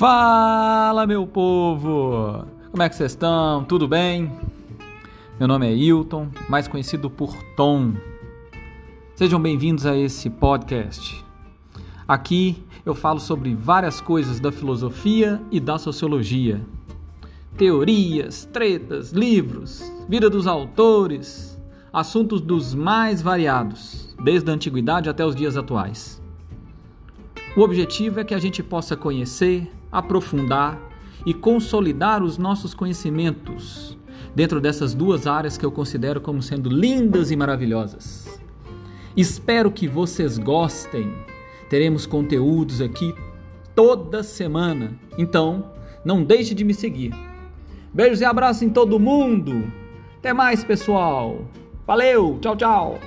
Fala, meu povo! Como é que vocês estão? Tudo bem? Meu nome é Hilton, mais conhecido por Tom. Sejam bem-vindos a esse podcast. Aqui eu falo sobre várias coisas da filosofia e da sociologia. Teorias, tretas, livros, vida dos autores, assuntos dos mais variados, desde a antiguidade até os dias atuais. O objetivo é que a gente possa conhecer, aprofundar e consolidar os nossos conhecimentos dentro dessas duas áreas que eu considero como sendo lindas e maravilhosas. Espero que vocês gostem. Teremos conteúdos aqui toda semana. Então, não deixe de me seguir. Beijos e abraços em todo mundo. Até mais, pessoal. Valeu, tchau, tchau.